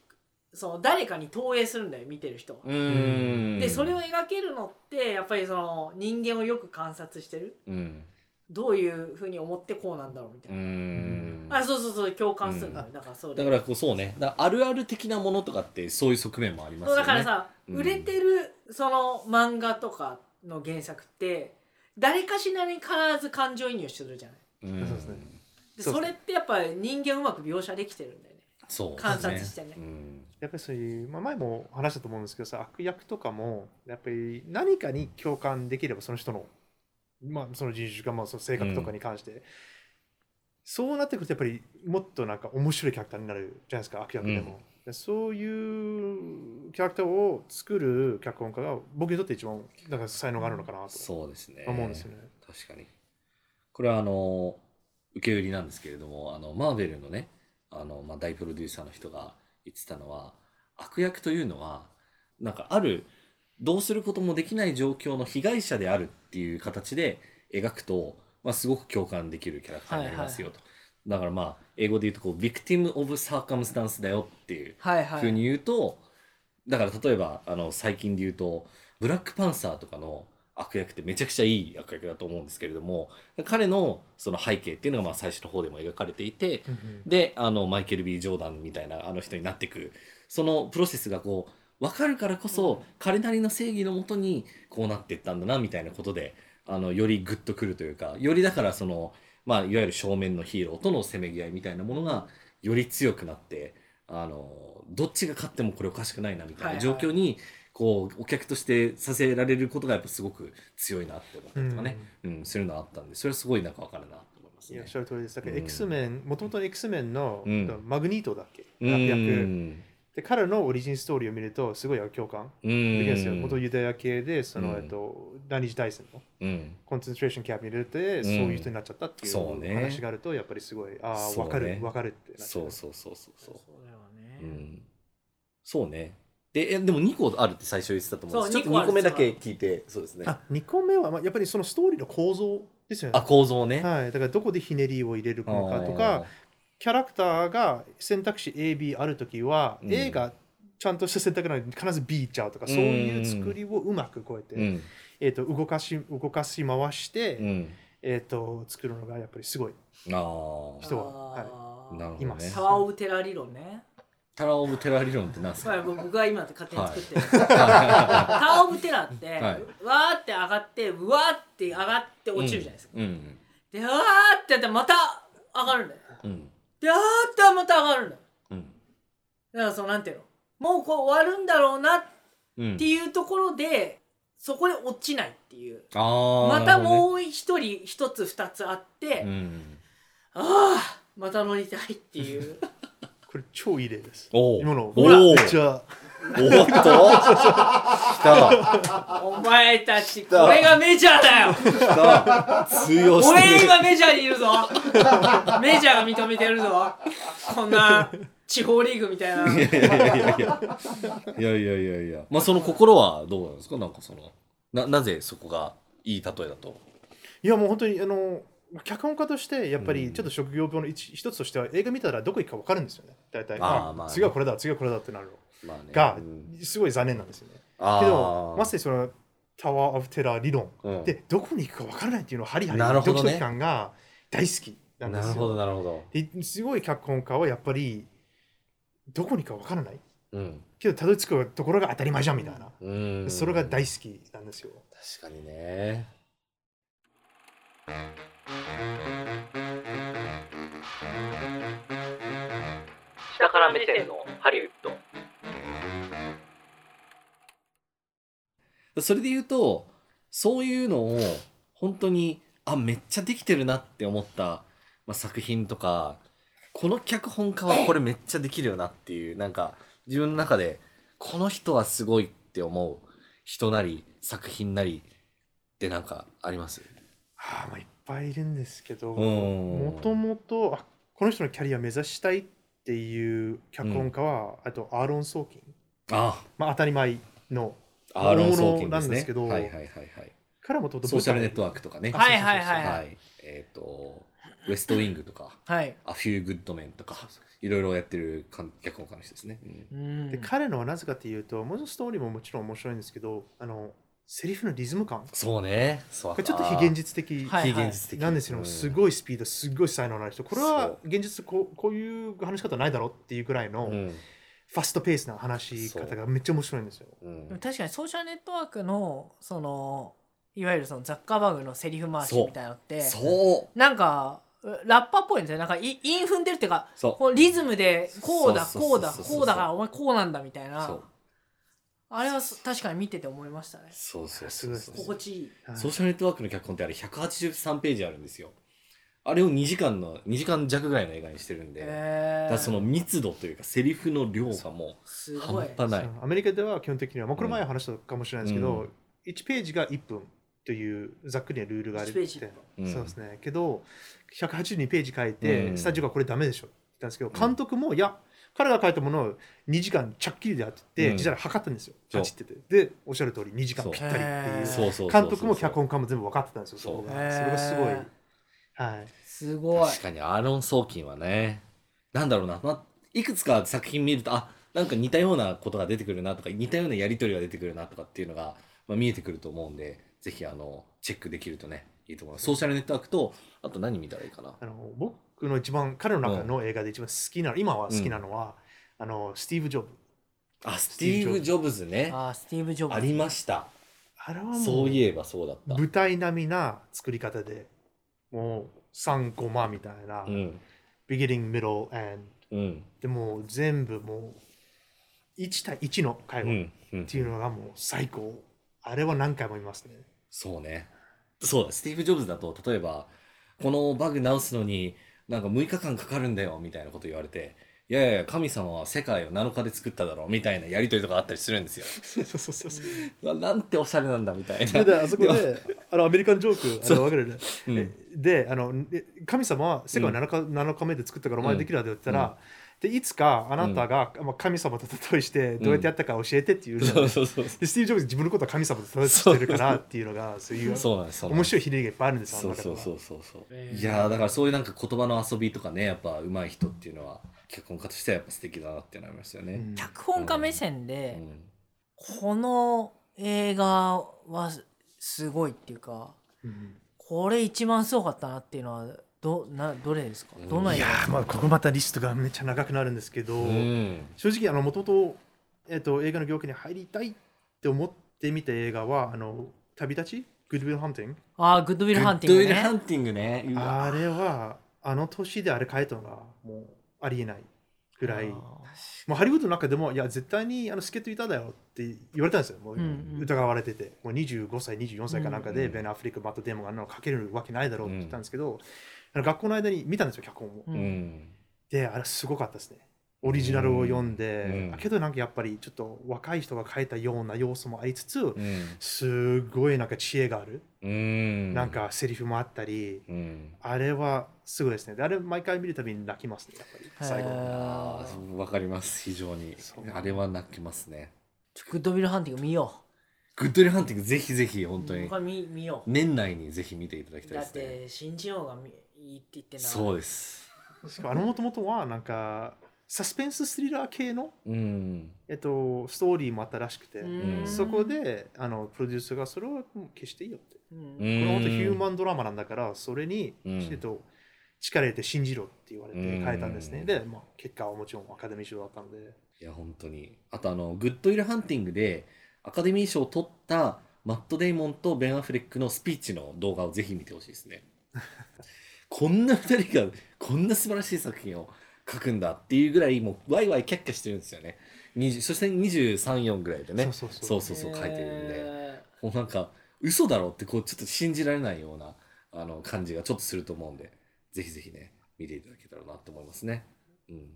その誰かに投影するんだよ見てる人は。でそれを描けるのってやっぱりその人間をよく観察してる
うん。
どういうふうに思ってこうなんだろうみたいうな、
ん。
あそうそうそう共感するんだよ、だからそう
だからこうそうねだあるある的なものとかってそういう側面もありますよね
だからさ、
うん
売れてるその漫画とかの原作って誰かしらに必ず感情移入するじゃない。
うん。
そうですね。
で
そ
れってやっぱり人間うまく描写できてるんだよね。
そうです
観察してね。
うん。
やっぱりそういう、まあ、前も話したと思うんですけどさ悪役とかもやっぱり何かに共感できればその人の,、まあ、その人種か、まあ、その性格とかに関して、そうなってくるとやっぱりもっとなんか面白いキャラクターになるじゃないですか悪役でも、でそういうキャラクターを作る脚本家が僕にとって一番なんか才能があるのかなと
そうですね。
思うんですよね。
確かに。これはあの受け売りなんですけれどもあのマーベルのねあの、まあ、大プロデューサーの人が言ってたのは悪役というのはなんかあるどうすることもできない状況の被害者であるっていう形で描くと、まあ、すごく共感できるキャラクターになりますよと、だからまあ英語で言うとこう「victim of circumstance」だよっていう
はいはい。
ふうに言うと、だから例えばあの最近で言うとブラックパンサーとかの悪役ってめちゃくちゃいい悪役だと思うんですけれども彼のその背景っていうのがまあ最初の方でも描かれていてであのマイケル・ B・ ジョーダンみたいなあの人になっていくそのプロセスがこう分かるからこそ、彼なりの正義のもとにこうなっていったんだなみたいなことであのよりグッとくるというかよりだからその、まあ、いわゆる正面のヒーローとのせめぎ合いみたいなものがより強くなってあのどっちが勝ってもこれおかしくないなみたいな状況に、こうお客としてさせられることがやっぱすごく強いなって思ったりとかね、うん。そういうのがあったんでそれはすごいなんか分かるなと思いますね。
いやおっ。しゃる。通りです。だから
うん。
X メン、もともと X メンの、
うん
マグニートだっけ？
う。ん
で彼のオリジンストーリーを見るとすごい共感。
う
できるんですよ。
ん
元ユダヤ系でその、
うん。
えっと、第二次大戦の
うん。
コンセントレーションキャンプに入れて、そういう人になっちゃったってい
そう
話があるとやっぱりすごいああ
そうね。
分かる分かるってなっちゃ
そうそうそうそうそう。
そうだよね、
うん、そうね。でえでも2個あるって最初言ってたと思うんです。
そう
ちょっと2個目だけ聞いてそうですね。
あ2個目は、まあ、やっぱりそのストーリーの構造ですよね。
あ構造ね、
はい、だからどこでひねりを入れるのかと
あ
かキャラクターが選択肢 AB あるときは、
うん。
A がちゃんとした選択なのに必ず B いっちゃうとか、そういう作りをうまくこうやって、
ーうん。
えー、と動かし動かし回して、
うん。
えー、と作るのがやっぱりすごい
ああ
人は
あー
なるほどね。
います。
タワー・オブ・テラー理論ね。
タワー・オブ・テラー理論って何？ですか
僕が今勝手に作ってる、
は
タワー・オブ・テラーって、
はい。
わーって上がってうわーって上がって落ちるじゃないですか、
うん
でわーってやったらまた上がるんだよ
うん
であーってまた上がるんだよ
うん。
だからそのなんていうの。もうこう終わるんだろうなっ
うん。
ていうところで、そこで落ちないっていう。
ああ
またもう一人一つ二つあって、
うん。
ああまた乗りたいっていう。
これ超いい例です。
お
今の。
おお
めっちゃ。
おっと？来た。
お前たちこれがメジャーだよ。
来た。通用して
俺
る
今メジャーにいるぞ。メジャーが認めてるぞ。こんな地方リーグみたいな。い
やいやいやいやいやいやいやまあその心はどうなんですか？なんかそのななぜそこがいい例えだと？
いやもう本当にあの脚本家としてやっぱ
うん。
りちょっと職業病の一一つとしては映画見たらどこ行くか分かるんですよね。大体。
あーまあね。
次はこれだ次はこれだってなるが
うん。
すごい残念なんですよね。
あ
けど
ー
まさにそのタワー・オブ・テラー理論。
うん。
でどこに行くか分からないっていうのはハリハリ
なるほどね。
ドキドキ感が大好きなんです
なるほど
よ
なるほど。
ですごい脚本家はやっぱりどこに行くか分からない。
うん。
けどたどり着くところが当たり前じゃんみたいな。
うん。
それが大好きなんですよ。
確かにね。
下から目線のハリウッド
それで言うとそういうのを本当にあめっちゃできてるなって思った、まあ、作品とかこの脚本家はこれめっちゃできるよなっていうなんか自分の中でこの人はすごいって思う人なり作品なりってなんかあります？
あーまあいっぱいいるんですけど
うん。
もともとあこの人のキャリア目指したいっていう脚本家は、あとアーロン・ソーキン、
あ。
まあ、当たり前の大物な
ですね。
んですけど
はいはいはいはい。
彼もともと
ソーシャルネットワークとかね。
はいはいはい。
は
はい。
いえっ、とウエストウィングとか
はい。
アフュー・グッドメンとかいろいろやってる脚本家の人ですね、うん。
うん
で彼のはなぜかというともちろんストーリーももちろん面白いんですけどあのセリフのリズム感。
そうね。そう
これちょっと非現実的。
はい
非現実的。
なんですよ、すごいスピードすごい才能のある人。これは現実こうこういう話し方ないだろうっていうぐらいのフ
うん
ァストペースな話し方がめっちゃ面白いんですよ。
う。ん。
確かにソーシャルネットワークのそのいわゆるそのザッカーバーグのセリフ回しみたいなのって
そう。
なんかラッパーっぽいんですよ。なんかイ韻踏んでるっていうか
そう。
こうリズムでこうだ
そう
こうだ
そうそうそう。
こうだからお前こうなんだみたい
そ
な
う。
あれはそ確かに見てて思いましたね。
そうそう
すごいです
心地いい。
はい
ソーシャルネットワークの脚本ってあれ183ページあるんですよあれを2時間の2時間弱ぐらいの映画にしてるんで、だその密度というかセリフの量がもう
すごい。
半端ない。
アメリカでは基本的には、まあ、これ前話したかもしれないですけど、
うん。
1ページが1分というざっくりなルールがある
1ページ
って、
うん。
そうですね。けど182ページ書いて、
うん。
スタジオがこれダメでしょって言ったんですけど監督も、いや彼が書いたものを2時間ちゃっきりでやってて、
うん。
実際測ったんですよ。
そう。
パチってて。でおっしゃる通り2時間ぴったりっていう。監督も脚本家も全部分かってたんですよそこがそれがすごいはい。
すごい。
確かにアーロン・ソーキンはね。なんだろうな、まあ、いくつか作品見るとあなんか似たようなことが出てくるなとか似たようなやり取りが出てくるなとかっていうのが、まあ、見えてくると思うんでぜひあのチェックできるとねいいと思います。ソーシャルネットワークとあと何見たらいいかな。
あの僕の一番彼の中の映画で一番好きなの、今は好きなのは、あのスティーブ・ジョブ。
あスティーブ・ジョブズね。
あースティーブ・ジョブズ。
ありました。
あれはもう
そういえばそうだった。
舞台並みな作り方でもう3コマみたいな、
うん、
beginning, middle, and
うん。
でもう全部もう1対1の会話。っていうのがもう最高、あれは何回も見ますね。
そうね。そうだ。スティーブ・ジョブズだと例えばこのバグ直すのになんか6日間かかるんだよみたいなこと言われていやいや神様は世界を7日で作っただろうみたいなやり取りとかあったりするんですよ。
そうそうそうそう。
なんておしゃれなんだみたい
それで
な
あそこであのアメリカンジョークあの分かるね、
うん。
であので神様は世界を7日,、7日目で作ったからお前できるだって言ったら、でいつかあなたが、まあ、神様と例えしてどうやってやったか教えてっていう、
そうそうそう
でスティーブ・ジョブズ自分のことは神様と例えてるからっていうのがそう。いう面白い比例がいっぱいあるんです
そうそうそうそうそう。
えー
いやーだからそういうなんか言葉の遊びとかねやっぱ上手い人っていうのは脚本家としてはやっぱ素敵だなってなりますよね、
うん。
脚本家目線
う
で、
ん。
この映画はすごいっていうか
うん
これ一番すごかったなっていうのはどなどれですか？
うん。
どの映画？
いやーまあここまたリストがめっちゃ長くなるんですけど、
うん。
正直あのもともと,、えっと映画の業界に入りたいって思ってみた映画はあの旅立ち？グッドウィル・ハンティング？
ああグッドウィル・ハンティング
グッドウィルハ
ね
ンティングね。
あれはあの年であれ書けたのがもうありえないぐらい
あ
もうハリウッドの中でもいや絶対にあの助っ人いただよって言われたんですよもう
うんうん
疑われててもう25歳24歳かなんかで
うん
ベン・アフリックマット・デーモンがあんなのかけるわけないだろうって言ったんですけど、あの学校の間に見たんですよ、脚本を。
う
うんん
で、あれすごかったですね。オリジナルを読んで、
うん。
けどなんかやっぱりちょっと若い人が書いたような要素もありつつ、
うん。
すごいなんか知恵がある、
うん。
なんかセリフもあったり、
うん。
あれはすごいですね。であれ毎回見るたびに泣きますね、やっぱり。最後。
わかります非常に。あれは泣きますね。
グッドウィルハンティング見よ
グッドウィルハンティングぜひぜひ本
う
当に。
これ見見よう。
年内にぜひ見ていただきたい
だっ
ですね。
て新人王がみいいって言ってんだ
そうです。
しかもあのもともとはなんかサスペンススリラー系の、
うん。
えっと、ストーリーもあったらしくて、
うん。
そこであのプロデューサーがそれはもう消していいよって。
うん。
うん
これは本当ヒューマンドラマなんだから、それに、
うん。
えっと、力入れて信じろって言われて
うん。
変えたんですね。で、まあ、結果はもちろんアカデミー賞だったので。
いや本当に。あとあのグッドウィルハンティングでアカデミー賞を取ったマット・デイモンとベン・アフレックのスピーチの動画をぜひ見てほしいですね。こんな二人がこんな素晴らしい作品を書くんだっていうぐらいもうワイワイキャッキャしてるんですよね。20そして234ぐらいでね。
そうそうそう。
そうそうそう書いてるんで、
え
もうなんか嘘だろってこうちょっと信じられないようなあの感じがちょっとすると思うんで。ぜひぜひね見ていただけたらなと思いますね。うん。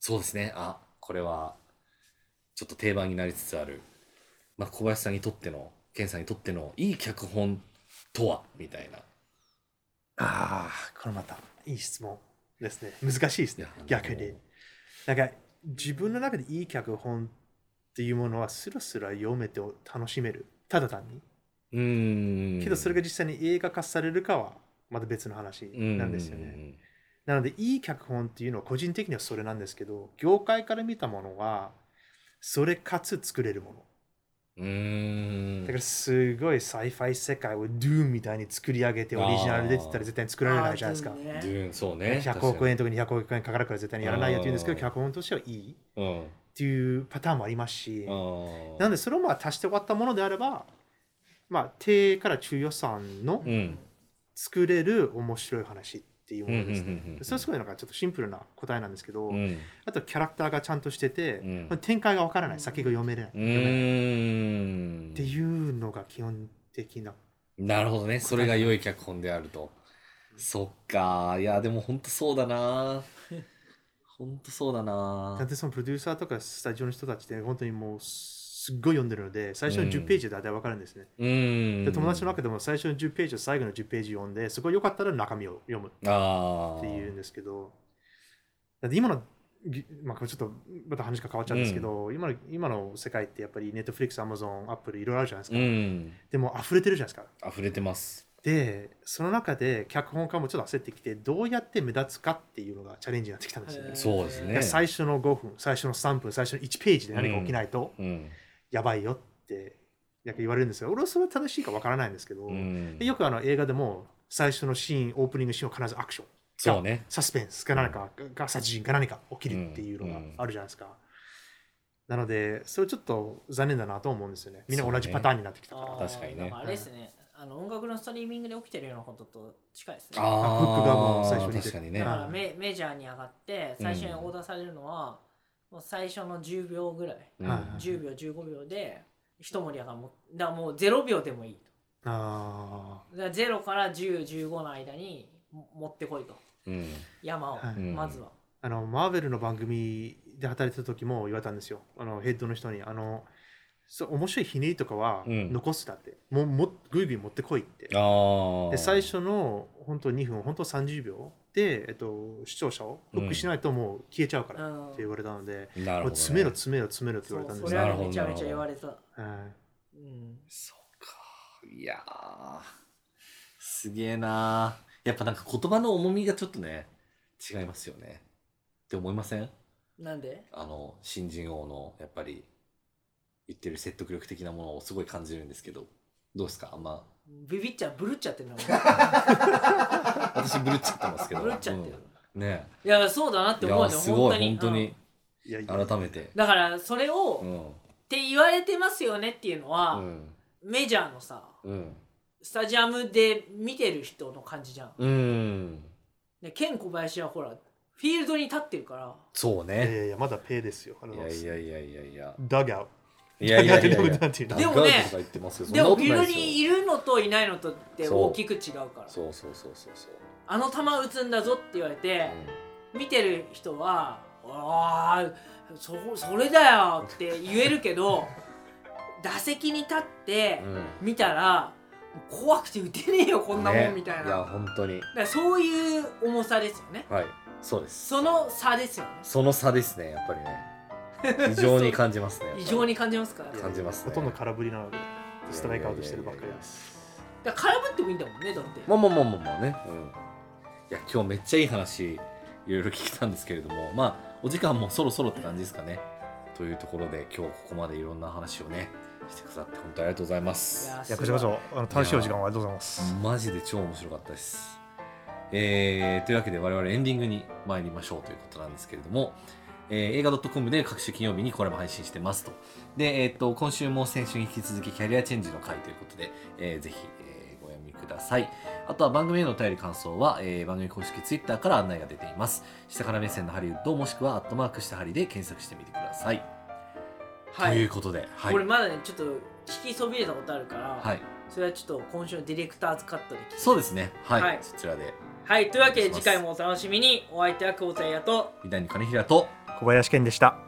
そうですね。あこれはちょっと定番になりつつある、まあ、小林さんにとっての健さんにとってのいい脚本とは？みたいな。
ああ、これまたいい質問ですね。難しいですね逆に。なんか、自分の中でいい脚本っていうものはスラスラ読めて楽しめる。ただ単に。
うーん
けど、それが実際に映画化されるかはまた別の話なんですよね。なので、いい脚本っていうのは個人的にはそれなんですけど、業界から見たものは、それかつ作れるもの。
うーん。
だからすごいサイファイ世界を Doom みたいに作り上げてオリジナルでって言ったら絶対に作られないじゃないですか。
Dune そうね。
100億円とか200億円かかるから絶対にやらないよって言うん。ですけど、脚本としてはいいっ
うん
ていうパターンもありますし、なのでそれをまあ足して終わったものであれば、まあ、低から中予算の
うん。
作れる面白い話。っていうものですね。それはすごいなんかちょっとシンプルな答えなんですけど、
うん。
あとキャラクターがちゃんとしてて、
うん。
まあ展開がわからない、先が読めない、
う
読めないっていうのが基本的な。
なるほどね。それが良い脚本であると。そっか。いやでも本当そうだな。本当そうだな。
だってそのプロデューサーとかスタジオの人たちって本当にもうすっごい読んでるので、最初の
うん。
10ページで大体わかるんですね。
うーん。
で友達の中でも最初の10ページと最後の10ページ読んで、そこよかったら中身を読むっていうんですけど、だって今の、ぎまあ、これちょっとまた話が変わっちゃうんですけど、今の今の世界ってやっぱり Netflix、Amazon、Apple いろいろあるじゃないですか。
うん。
でも溢れてるじゃないですか。
溢れてます。
で、その中で脚本家もちょっと焦ってきて、どうやって目立つかっていうのがチャレンジになってきたんですよね。
そうですね。
で最初の5分、最初の3分、最初の1ページで何か起きないと。
うん
やばいよってなんか言われるんですよ。俺はそれは正しいかわからないんですけど、
うん
でよくあの映画でも最初のシーン、オープニングシーンは必ずアクション。
そうね
サスペンスか何か、が殺人か何か起きるっていうのがあるじゃないですか。なので、それちょっと残念だなと思うんですよね。みんな同じパターンになってきたから。
あー
確かにね
あれですね、あの音楽のストリーミングで起きてるようなことと近いですね。
あ
フックがもう最初に
あ確かにね
だから
はい
メメジャーに上がって最初にオーダーされるのは、もう最初の10秒ぐらい、
うん。
はい
10秒15秒で一盛り上がるもうだからもう0秒でもいい
あ
とだから0から1015の間にも持ってこいと。
うん。
山を、
はい。
まずは、
ーあの、マーベルの番組で働いてた時も言われたんですよ。あのヘッドの人に。あのそう面白いひねりとかは
うん。
残すだって、もうもぐいぐい持ってこいって。
ああ
で最初の本当2分本当30秒で、えっと、視聴者をフックしないともう消えちゃうから
うん。
って言われたので、
なるほど、ね、
もう詰めろ詰めろ詰めろって言われたんです。よ。
そうそれは
なるほど
めちゃめちゃ言われた、
はい。
うん、
そうか。いやー。すげえなー。やっぱなんか言葉の重みがちょっとね違いますよね。って思いません？
なんで？
あの新人王のやっぱり言ってる説得力的なものをすごい感じるんですけどどうですか？あんま
ビビっちゃうブルっちゃってるの
私ブルっちゃってますけど。
ブルっちゃってる、
うん。ね。
いやそうだなって
い
思うよ
やすごい
本当に。
改めて。
だからそれを、っ
うん。
て言われてますよねっていうのは、
うん。
メジャーのさ
うん。
スタジアムで見てる人の感じじゃん。
うん。
でケン小林はほらフィールドに立ってるから。
そう
いやい
ね
やいやまだペイですよ。あの。
いやいやいやいやいや。
ダグアウ。ト。
いやいやいやいや。
でもねでもフにいるのといないのとって大きく違うから
そう。そうそうそうそう
あの球打つんだぞって言われて、見てる人は「ああそそれだよ」って言えるけど 打席に立って
うん。うん
見たら怖くて打てねえよこんなも
ね
んみたいな、
いや本当に。
らそういう重さですよね。
はい。そうです。
その差ですよね。
その差ですねやっぱりね 非常に感じますね。
異常に感じますか
感じますね。
ほとんど空振りなので、ストライクアウトしてるばっかり。です。
ら空振ってもいいんだもんねだって。
まあまあまあまあまあね、うん、いや今日めっちゃいい話いろいろ聞けたんですけれどもまあお時間もそろそろって感じですかね。というところで今日ここまでいろんな話をねしてくださって本当にありがとうございます。
や
いやこちらこそあの楽しいお時間をありがとうございます。
マジで超面白かったです。えーというわけで我々エンディングに参りましょうということなんですけれども、えー映画 .com で各週金曜日にこれも配信してますと。で、えー、と今週も先週に引き続きキャリアチェンジの回ということで、えーぜひ、えーご読みください。あとは番組へのお便り感想は、えー番組公式 Twitter から案内が出ています。下から目線のハリウッドもしくはアットマークしたハリで検索してみてください。
は
ということで、はい。
これまだねちょっと聞きそびれたことあるから、
はい、
それはちょっと今週のディレクターズカットで聞き
そうですね。はい。
はい
そちらで、
はいというわけで次回もお楽しみにお相手は久保田彩と
三谷金平と、
小林健でした。